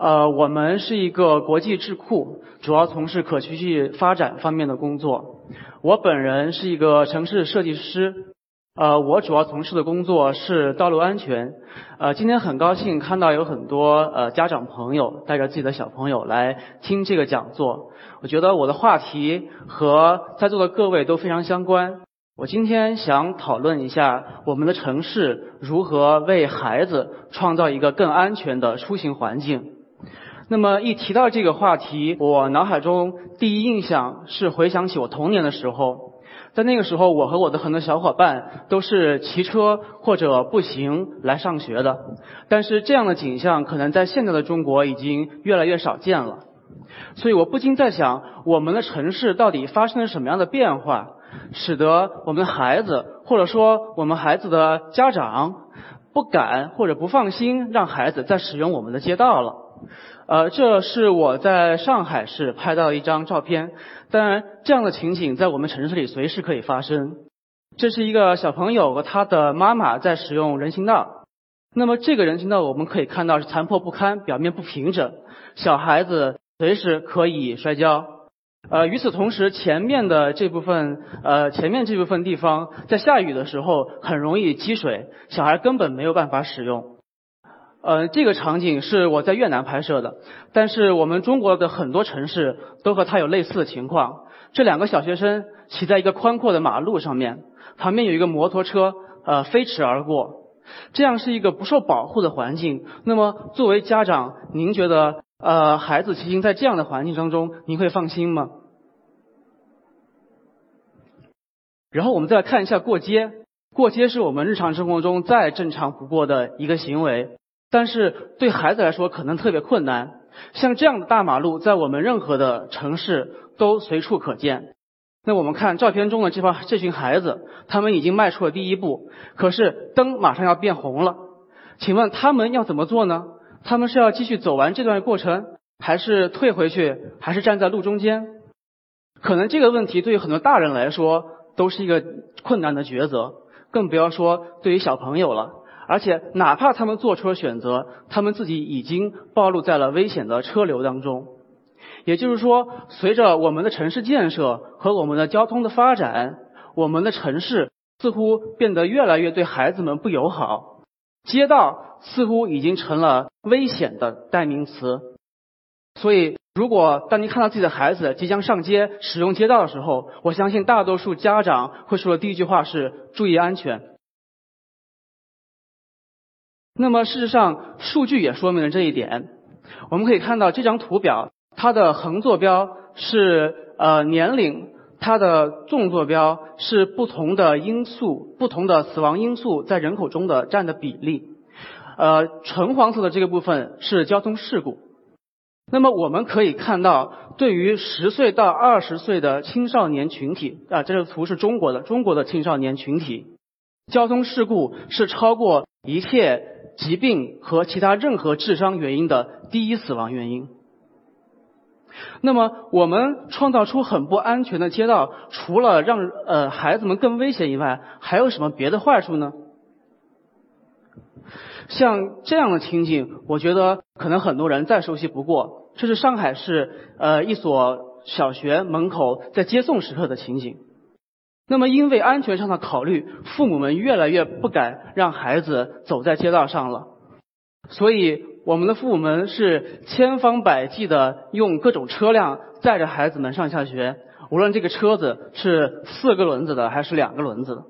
呃，我们是一个国际智库，主要从事可持续发展方面的工作。我本人是一个城市设计师，呃，我主要从事的工作是道路安全。呃，今天很高兴看到有很多呃家长朋友带着自己的小朋友来听这个讲座。我觉得我的话题和在座的各位都非常相关。我今天想讨论一下我们的城市如何为孩子创造一个更安全的出行环境。那么一提到这个话题，我脑海中第一印象是回想起我童年的时候，在那个时候，我和我的很多小伙伴都是骑车或者步行来上学的。但是这样的景象可能在现在的中国已经越来越少见了。所以我不禁在想，我们的城市到底发生了什么样的变化，使得我们的孩子或者说我们孩子的家长不敢或者不放心让孩子再使用我们的街道了。呃，这是我在上海市拍到一张照片。当然，这样的情景在我们城市里随时可以发生。这是一个小朋友和他的妈妈在使用人行道。那么，这个人行道我们可以看到是残破不堪，表面不平整，小孩子随时可以摔跤。呃，与此同时，前面的这部分，呃，前面这部分地方在下雨的时候很容易积水，小孩根本没有办法使用。呃，这个场景是我在越南拍摄的，但是我们中国的很多城市都和它有类似的情况。这两个小学生骑在一个宽阔的马路上面，旁边有一个摩托车，呃，飞驰而过，这样是一个不受保护的环境。那么，作为家长，您觉得，呃，孩子骑行在这样的环境当中，您会放心吗？然后我们再来看一下过街，过街是我们日常生活中再正常不过的一个行为。但是对孩子来说可能特别困难，像这样的大马路在我们任何的城市都随处可见。那我们看照片中的这帮这群孩子，他们已经迈出了第一步，可是灯马上要变红了，请问他们要怎么做呢？他们是要继续走完这段过程，还是退回去，还是站在路中间？可能这个问题对于很多大人来说都是一个困难的抉择，更不要说对于小朋友了。而且，哪怕他们做出了选择，他们自己已经暴露在了危险的车流当中。也就是说，随着我们的城市建设和我们的交通的发展，我们的城市似乎变得越来越对孩子们不友好，街道似乎已经成了危险的代名词。所以，如果当您看到自己的孩子即将上街使用街道的时候，我相信大多数家长会说的第一句话是“注意安全”。那么事实上，数据也说明了这一点。我们可以看到这张图表，它的横坐标是呃年龄，它的纵坐标是不同的因素、不同的死亡因素在人口中的占的比例。呃，纯黄色的这个部分是交通事故。那么我们可以看到，对于十岁到二十岁的青少年群体啊，这个图是中国的，中国的青少年群体，交通事故是超过一切。疾病和其他任何智商原因的第一死亡原因。那么，我们创造出很不安全的街道，除了让呃孩子们更危险以外，还有什么别的坏处呢？像这样的情景，我觉得可能很多人再熟悉不过。这是上海市呃一所小学门口在接送时刻的情景。那么，因为安全上的考虑，父母们越来越不敢让孩子走在街道上了。所以，我们的父母们是千方百计的用各种车辆载着孩子们上下学，无论这个车子是四个轮子的还是两个轮子的。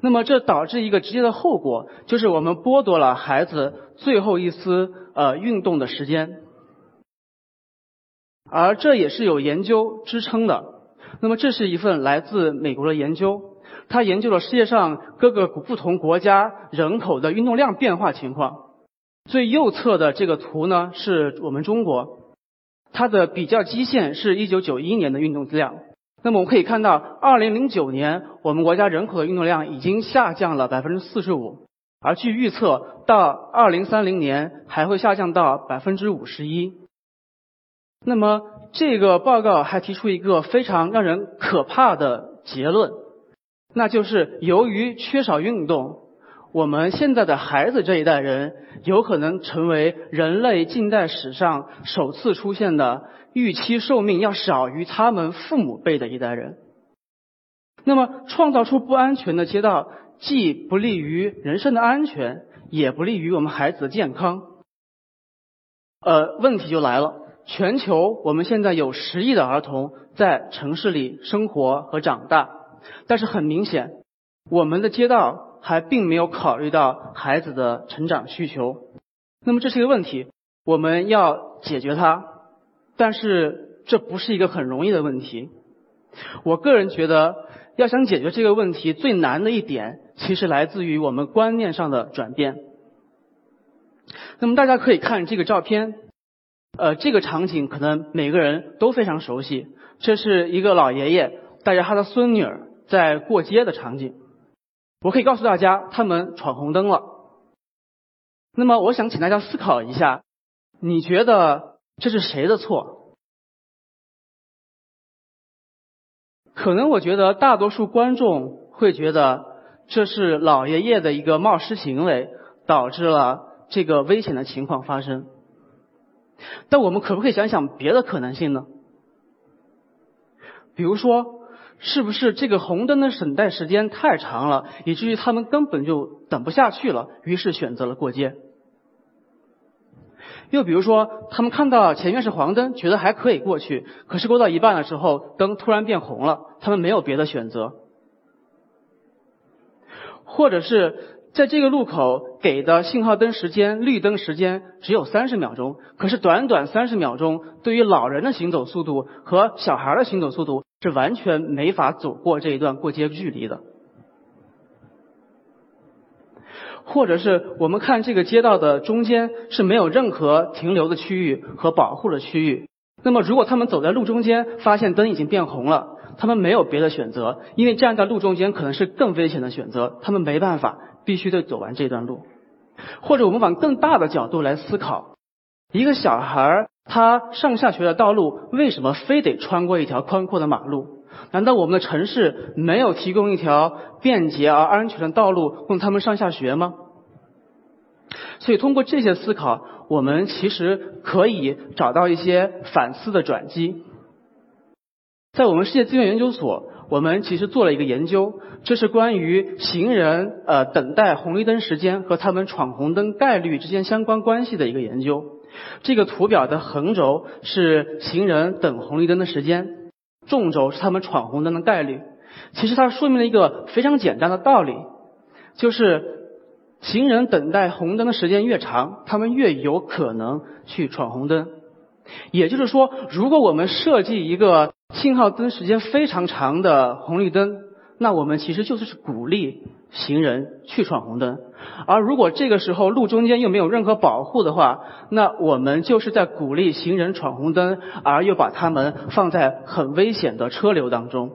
那么，这导致一个直接的后果，就是我们剥夺了孩子最后一丝呃运动的时间，而这也是有研究支撑的。那么，这是一份来自美国的研究，他研究了世界上各个不同国家人口的运动量变化情况。最右侧的这个图呢，是我们中国，它的比较基线是一九九一年的运动量。那么我们可以看到，二零零九年我们国家人口的运动量已经下降了百分之四十五，而据预测，到二零三零年还会下降到百分之五十一。那么这个报告还提出一个非常让人可怕的结论，那就是由于缺少运动。我们现在的孩子这一代人有可能成为人类近代史上首次出现的预期寿命要少于他们父母辈的一代人。那么，创造出不安全的街道，既不利于人身的安全，也不利于我们孩子的健康。呃，问题就来了：全球我们现在有十亿的儿童在城市里生活和长大，但是很明显，我们的街道。还并没有考虑到孩子的成长需求，那么这是一个问题，我们要解决它，但是这不是一个很容易的问题。我个人觉得，要想解决这个问题，最难的一点其实来自于我们观念上的转变。那么大家可以看这个照片，呃，这个场景可能每个人都非常熟悉，这是一个老爷爷带着他的孙女儿在过街的场景。我可以告诉大家，他们闯红灯了。那么，我想请大家思考一下，你觉得这是谁的错？可能我觉得大多数观众会觉得这是老爷爷的一个冒失行为，导致了这个危险的情况发生。但我们可不可以想想别的可能性呢？比如说。是不是这个红灯的等待时间太长了，以至于他们根本就等不下去了，于是选择了过街？又比如说，他们看到前面是黄灯，觉得还可以过去，可是过到一半的时候，灯突然变红了，他们没有别的选择。或者是在这个路口给的信号灯时间、绿灯时间只有三十秒钟，可是短短三十秒钟，对于老人的行走速度和小孩的行走速度。是完全没法走过这一段过街距离的，或者是我们看这个街道的中间是没有任何停留的区域和保护的区域。那么，如果他们走在路中间，发现灯已经变红了，他们没有别的选择，因为站在路中间可能是更危险的选择，他们没办法，必须得走完这段路。或者，我们往更大的角度来思考，一个小孩儿。他上下学的道路为什么非得穿过一条宽阔的马路？难道我们的城市没有提供一条便捷而安全的道路供他们上下学吗？所以通过这些思考，我们其实可以找到一些反思的转机。在我们世界资源研究所，我们其实做了一个研究，这是关于行人呃等待红绿灯时间和他们闯红灯概率之间相关关系的一个研究。这个图表的横轴是行人等红绿灯的时间，纵轴是他们闯红灯的概率。其实它说明了一个非常简单的道理，就是行人等待红灯的时间越长，他们越有可能去闯红灯。也就是说，如果我们设计一个信号灯时间非常长的红绿灯，那我们其实就是鼓励行人去闯红灯。而如果这个时候路中间又没有任何保护的话，那我们就是在鼓励行人闯红灯，而又把他们放在很危险的车流当中。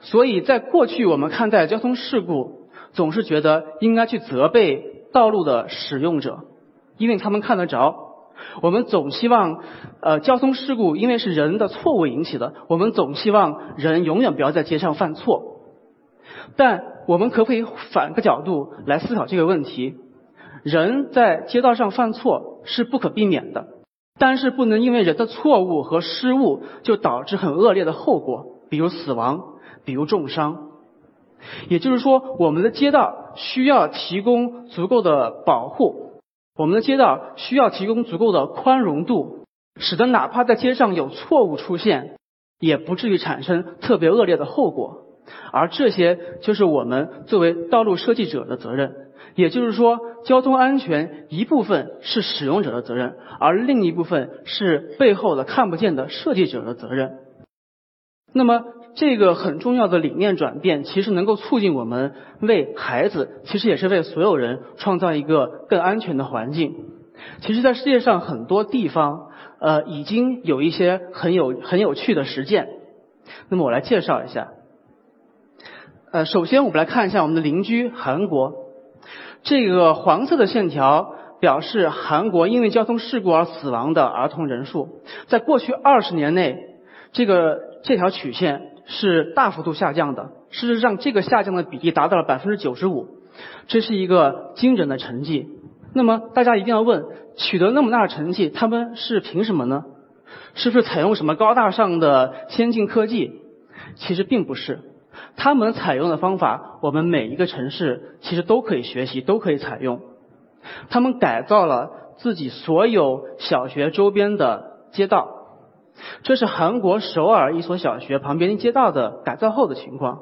所以在过去，我们看待交通事故，总是觉得应该去责备道路的使用者，因为他们看得着。我们总希望，呃，交通事故因为是人的错误引起的，我们总希望人永远不要在街上犯错。但我们可不可以反个角度来思考这个问题？人在街道上犯错是不可避免的，但是不能因为人的错误和失误就导致很恶劣的后果，比如死亡，比如重伤。也就是说，我们的街道需要提供足够的保护，我们的街道需要提供足够的宽容度，使得哪怕在街上有错误出现，也不至于产生特别恶劣的后果。而这些就是我们作为道路设计者的责任，也就是说，交通安全一部分是使用者的责任，而另一部分是背后的看不见的设计者的责任。那么，这个很重要的理念转变，其实能够促进我们为孩子，其实也是为所有人创造一个更安全的环境。其实，在世界上很多地方，呃，已经有一些很有很有趣的实践。那么，我来介绍一下。呃，首先我们来看一下我们的邻居韩国，这个黄色的线条表示韩国因为交通事故而死亡的儿童人数，在过去二十年内，这个这条曲线是大幅度下降的。事实上，这个下降的比例达到了百分之九十五，这是一个惊人的成绩。那么，大家一定要问：取得那么大的成绩，他们是凭什么呢？是不是采用什么高大上的先进科技？其实并不是。他们采用的方法，我们每一个城市其实都可以学习，都可以采用。他们改造了自己所有小学周边的街道，这是韩国首尔一所小学旁边街道的改造后的情况。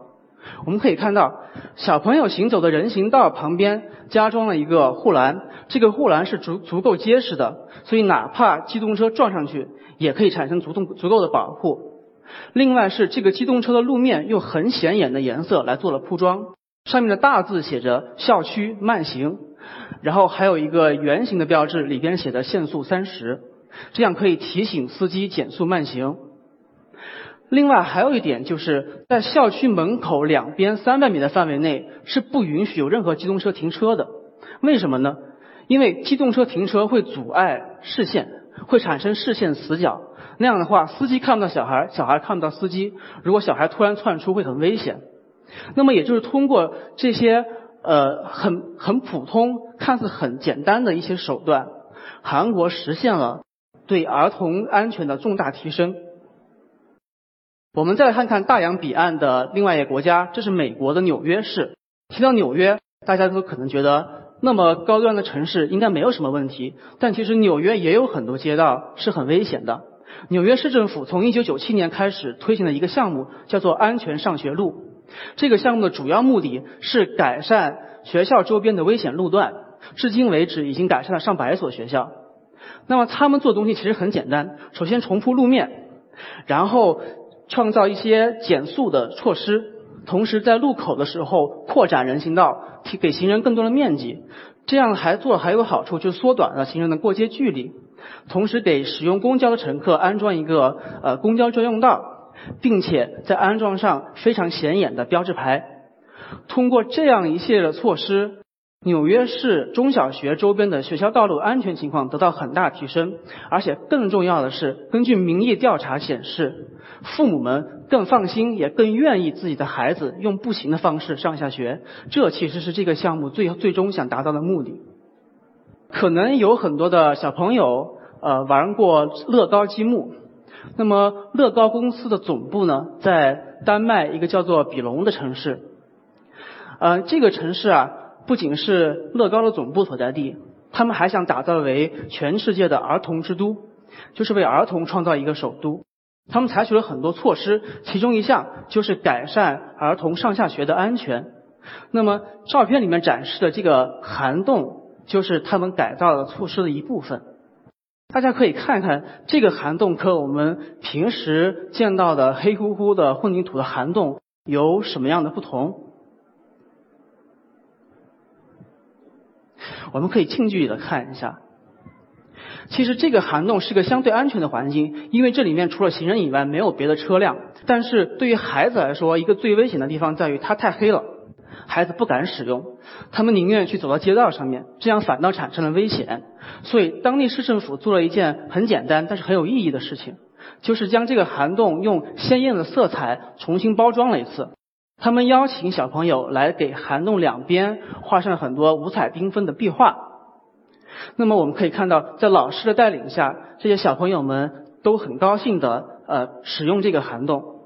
我们可以看到，小朋友行走的人行道旁边加装了一个护栏，这个护栏是足足够结实的，所以哪怕机动车撞上去，也可以产生足动足够的保护。另外是这个机动车的路面用很显眼的颜色来做了铺装，上面的大字写着“校区慢行”，然后还有一个圆形的标志，里边写的限速三十，这样可以提醒司机减速慢行。另外还有一点就是在校区门口两边三百米的范围内是不允许有任何机动车停车的。为什么呢？因为机动车停车会阻碍视线，会产生视线死角。那样的话，司机看不到小孩，小孩看不到司机。如果小孩突然窜出，会很危险。那么，也就是通过这些呃很很普通、看似很简单的一些手段，韩国实现了对儿童安全的重大提升。我们再来看看大洋彼岸的另外一个国家，这是美国的纽约市。提到纽约，大家都可能觉得那么高端的城市应该没有什么问题，但其实纽约也有很多街道是很危险的。纽约市政府从1997年开始推行了一个项目，叫做“安全上学路”。这个项目的主要目的是改善学校周边的危险路段，至今为止已经改善了上百所学校。那么他们做东西其实很简单，首先重铺路面，然后创造一些减速的措施，同时在路口的时候扩展人行道，提给行人更多的面积。这样还做还有好处，就是缩短了行人的过街距离。同时给使用公交的乘客安装一个呃公交专用道，并且在安装上非常显眼的标志牌。通过这样一系列的措施，纽约市中小学周边的学校道路安全情况得到很大提升。而且更重要的是，根据民意调查显示，父母们更放心，也更愿意自己的孩子用步行的方式上下学。这其实是这个项目最最终想达到的目的。可能有很多的小朋友。呃，玩过乐高积木。那么，乐高公司的总部呢，在丹麦一个叫做比隆的城市。呃，这个城市啊，不仅是乐高的总部所在地，他们还想打造为全世界的儿童之都，就是为儿童创造一个首都。他们采取了很多措施，其中一项就是改善儿童上下学的安全。那么，照片里面展示的这个涵洞，就是他们改造的措施的一部分。大家可以看看这个涵洞和我们平时见到的黑乎乎的混凝土的涵洞有什么样的不同？我们可以近距离的看一下。其实这个涵洞是个相对安全的环境，因为这里面除了行人以外没有别的车辆。但是对于孩子来说，一个最危险的地方在于它太黑了。孩子不敢使用，他们宁愿去走到街道上面，这样反倒产生了危险。所以当地市政府做了一件很简单但是很有意义的事情，就是将这个涵洞用鲜艳的色彩重新包装了一次。他们邀请小朋友来给涵洞两边画上很多五彩缤纷的壁画。那么我们可以看到，在老师的带领下，这些小朋友们都很高兴的呃使用这个涵洞。